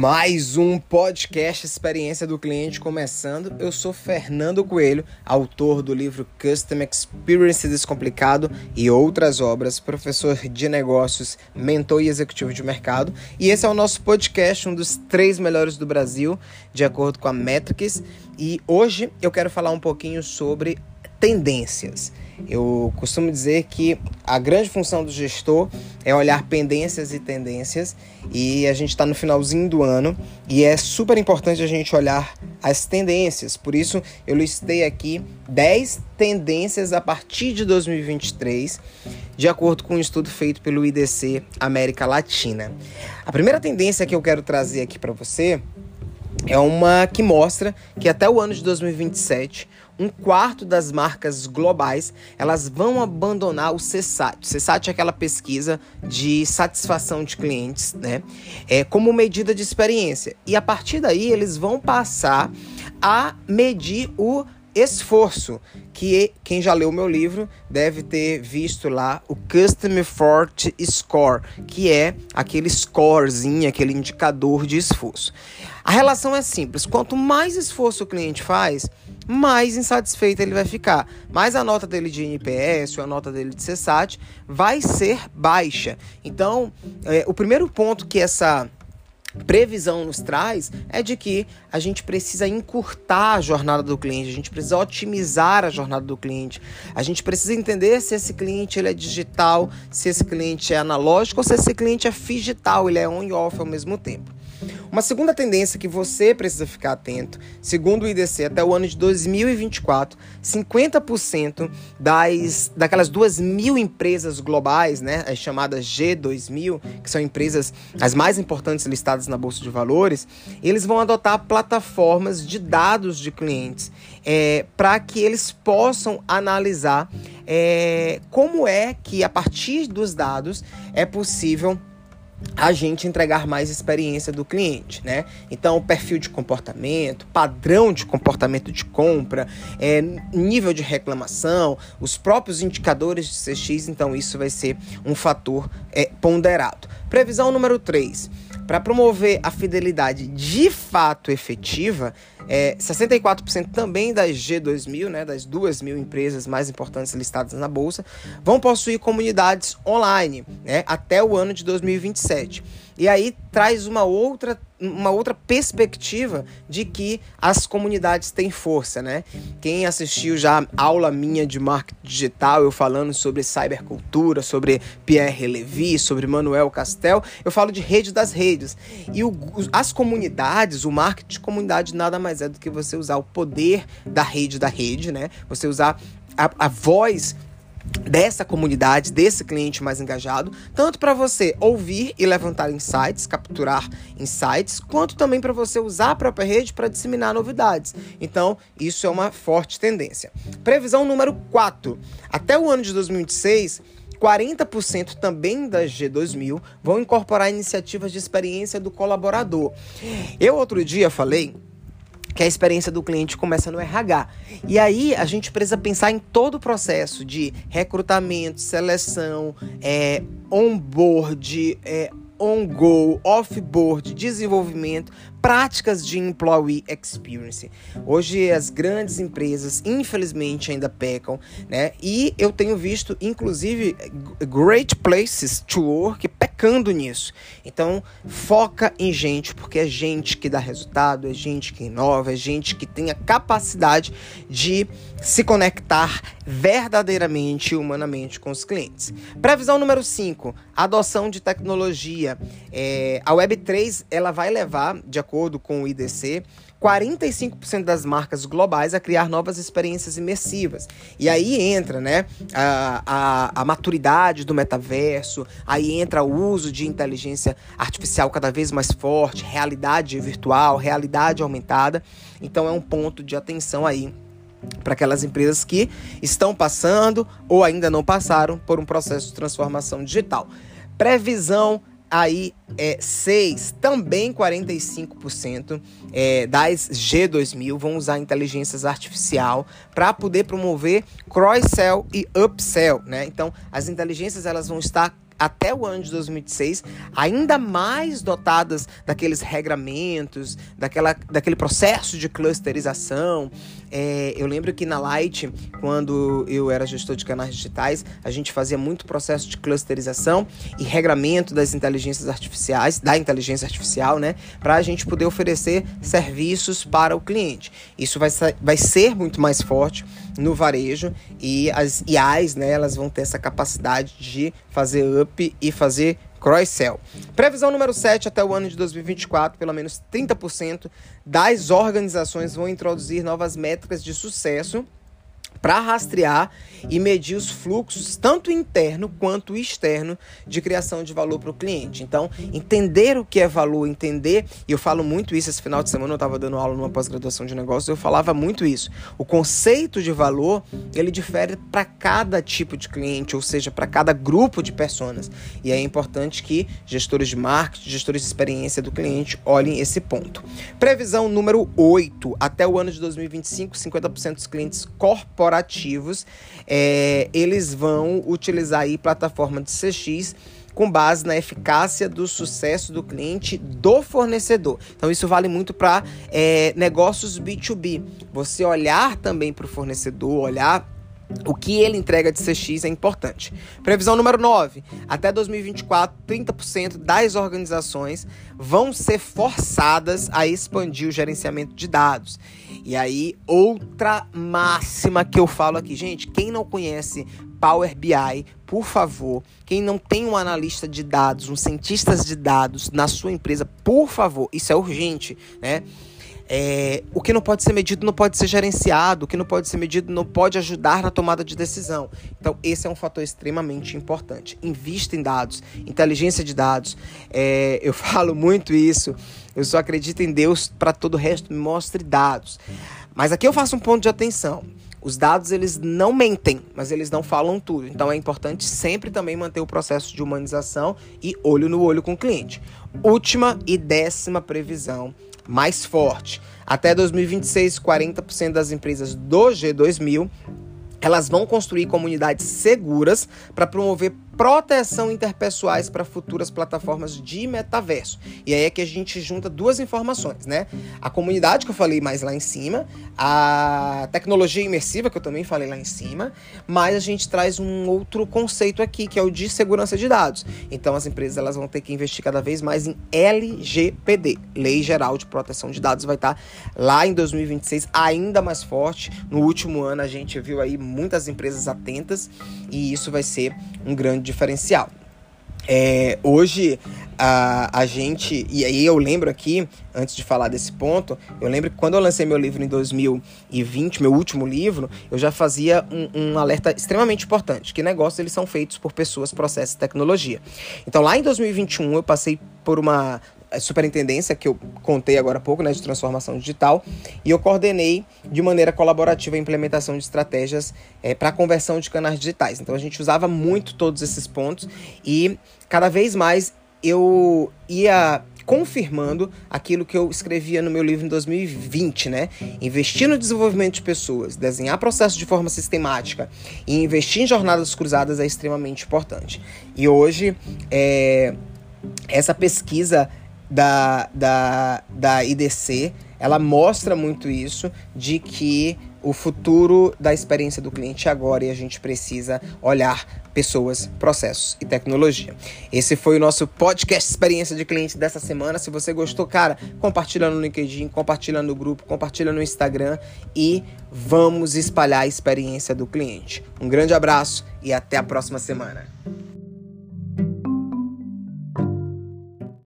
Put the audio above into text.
Mais um podcast Experiência do Cliente começando. Eu sou Fernando Coelho, autor do livro Custom Experience Descomplicado e outras obras, professor de negócios, mentor e executivo de mercado. E esse é o nosso podcast, um dos três melhores do Brasil, de acordo com a Metrics. E hoje eu quero falar um pouquinho sobre tendências. Eu costumo dizer que a grande função do gestor é olhar pendências e tendências, e a gente está no finalzinho do ano e é super importante a gente olhar as tendências. Por isso, eu listei aqui 10 tendências a partir de 2023, de acordo com um estudo feito pelo IDC América Latina. A primeira tendência que eu quero trazer aqui para você é uma que mostra que até o ano de 2027 um quarto das marcas globais elas vão abandonar o CSAT. O CSAT é aquela pesquisa de satisfação de clientes, né? É como medida de experiência. E a partir daí eles vão passar a medir o esforço, que quem já leu meu livro deve ter visto lá o Custom Effort Score, que é aquele scorezinho, aquele indicador de esforço. A relação é simples, quanto mais esforço o cliente faz, mais insatisfeito ele vai ficar. Mais a nota dele de NPS ou a nota dele de CSAT vai ser baixa. Então, é, o primeiro ponto que essa previsão nos traz é de que a gente precisa encurtar a jornada do cliente, a gente precisa otimizar a jornada do cliente, a gente precisa entender se esse cliente ele é digital, se esse cliente é analógico ou se esse cliente é digital, ele é on e off ao mesmo tempo. Uma segunda tendência que você precisa ficar atento, segundo o IDC, até o ano de 2024, 50% das, daquelas duas mil empresas globais, né, as chamadas G2000, que são empresas as mais importantes listadas na Bolsa de Valores, eles vão adotar plataformas de dados de clientes é, para que eles possam analisar é, como é que, a partir dos dados, é possível a gente entregar mais experiência do cliente, né? Então, perfil de comportamento, padrão de comportamento de compra, é, nível de reclamação, os próprios indicadores de CX, então isso vai ser um fator é, ponderado. Previsão número 3. Para promover a fidelidade de fato efetiva, é, 64% também das G2000, né, das 2 mil empresas mais importantes listadas na bolsa, vão possuir comunidades online né, até o ano de 2027. E aí traz uma outra uma outra perspectiva de que as comunidades têm força, né? Quem assistiu já aula minha de marketing digital, eu falando sobre cybercultura, sobre Pierre Levy, sobre Manuel Castel, eu falo de rede das redes. E o, as comunidades, o marketing de comunidade nada mais é do que você usar o poder da rede da rede, né? Você usar a, a voz dessa comunidade, desse cliente mais engajado, tanto para você ouvir e levantar insights, capturar insights, quanto também para você usar a própria rede para disseminar novidades. Então, isso é uma forte tendência. Previsão número 4. Até o ano de 2026, 40% também das G2000 vão incorporar iniciativas de experiência do colaborador. Eu outro dia falei que a experiência do cliente começa no RH. E aí a gente precisa pensar em todo o processo de recrutamento, seleção, é, onboard, é, on-go, off-board, desenvolvimento, práticas de employee experience. Hoje as grandes empresas, infelizmente, ainda pecam, né? E eu tenho visto, inclusive, great places to work pecando nisso. Então, foca em gente, porque é gente que dá resultado, é gente que inova, é gente que tem a capacidade de se conectar verdadeiramente e humanamente com os clientes. Previsão número 5, adoção de tecnologia. É, a Web3 ela vai levar, de acordo com o IDC, 45% das marcas globais a criar novas experiências imersivas. E aí entra né, a, a, a, maturidade do metaverso, aí entra o uso de inteligência artificial cada vez mais forte, realidade virtual, realidade aumentada. Então é um ponto de atenção aí para aquelas empresas que estão passando ou ainda não passaram por um processo de transformação digital. Previsão aí é 6, também 45% é, das G2000 vão usar inteligências artificial para poder promover cross-sell e upsell, né? Então, as inteligências elas vão estar até o ano de 2026 ainda mais dotadas daqueles regramentos, daquela, daquele processo de clusterização. É, eu lembro que na Light, quando eu era gestor de canais digitais, a gente fazia muito processo de clusterização e regramento das inteligências artificiais, da inteligência artificial, né? Para a gente poder oferecer serviços para o cliente. Isso vai, vai ser muito mais forte no varejo e as IAs, né, elas vão ter essa capacidade de fazer up e fazer cross-sell. Previsão número 7, até o ano de 2024, pelo menos 30% das organizações vão introduzir novas métricas de sucesso para rastrear e medir os fluxos, tanto interno quanto externo, de criação de valor para o cliente. Então, entender o que é valor, entender, e eu falo muito isso esse final de semana, eu estava dando aula numa pós-graduação de negócios, eu falava muito isso. O conceito de valor, ele difere para cada tipo de cliente, ou seja, para cada grupo de pessoas. E é importante que gestores de marketing, gestores de experiência do cliente olhem esse ponto. Previsão número 8, até o ano de 2025, 50% dos clientes corporativos é, eles vão utilizar aí plataforma de CX com base na eficácia do sucesso do cliente do fornecedor. Então isso vale muito para é, negócios B2B. Você olhar também para o fornecedor, olhar o que ele entrega de CX é importante. Previsão número 9. Até 2024, 30% das organizações vão ser forçadas a expandir o gerenciamento de dados. E aí, outra máxima que eu falo aqui, gente, quem não conhece Power BI, por favor, quem não tem um analista de dados, um cientista de dados na sua empresa, por favor, isso é urgente, né? É, o que não pode ser medido não pode ser gerenciado, o que não pode ser medido não pode ajudar na tomada de decisão. Então, esse é um fator extremamente importante. Invista em dados, inteligência de dados. É, eu falo muito isso. Eu só acredito em Deus para todo o resto, me mostre dados. Mas aqui eu faço um ponto de atenção. Os dados eles não mentem, mas eles não falam tudo. Então é importante sempre também manter o processo de humanização e olho no olho com o cliente. Última e décima previsão mais forte. Até 2026, 40% das empresas do G2000 elas vão construir comunidades seguras para promover proteção interpessoais para futuras plataformas de metaverso. E aí é que a gente junta duas informações, né? A comunidade que eu falei mais lá em cima, a tecnologia imersiva que eu também falei lá em cima, mas a gente traz um outro conceito aqui, que é o de segurança de dados. Então as empresas elas vão ter que investir cada vez mais em LGPD, Lei Geral de Proteção de Dados vai estar tá lá em 2026 ainda mais forte. No último ano a gente viu aí muitas empresas atentas e isso vai ser um grande diferencial. É, hoje a, a gente, e aí eu lembro aqui, antes de falar desse ponto, eu lembro que quando eu lancei meu livro em 2020, meu último livro, eu já fazia um, um alerta extremamente importante, que negócios eles são feitos por pessoas, processos e tecnologia. Então lá em 2021 eu passei por uma superintendência que eu contei agora há pouco, né, de transformação digital, e eu coordenei de maneira colaborativa a implementação de estratégias é, para conversão de canais digitais. Então a gente usava muito todos esses pontos e cada vez mais eu ia confirmando aquilo que eu escrevia no meu livro em 2020, né? Investir no desenvolvimento de pessoas, desenhar processos de forma sistemática e investir em jornadas cruzadas é extremamente importante. E hoje, é, essa pesquisa da, da, da IDC, ela mostra muito isso, de que o futuro da experiência do cliente é agora e a gente precisa olhar pessoas, processos e tecnologia. Esse foi o nosso podcast Experiência de Cliente dessa semana. Se você gostou, cara, compartilha no LinkedIn, compartilha no grupo, compartilha no Instagram e vamos espalhar a experiência do cliente. Um grande abraço e até a próxima semana.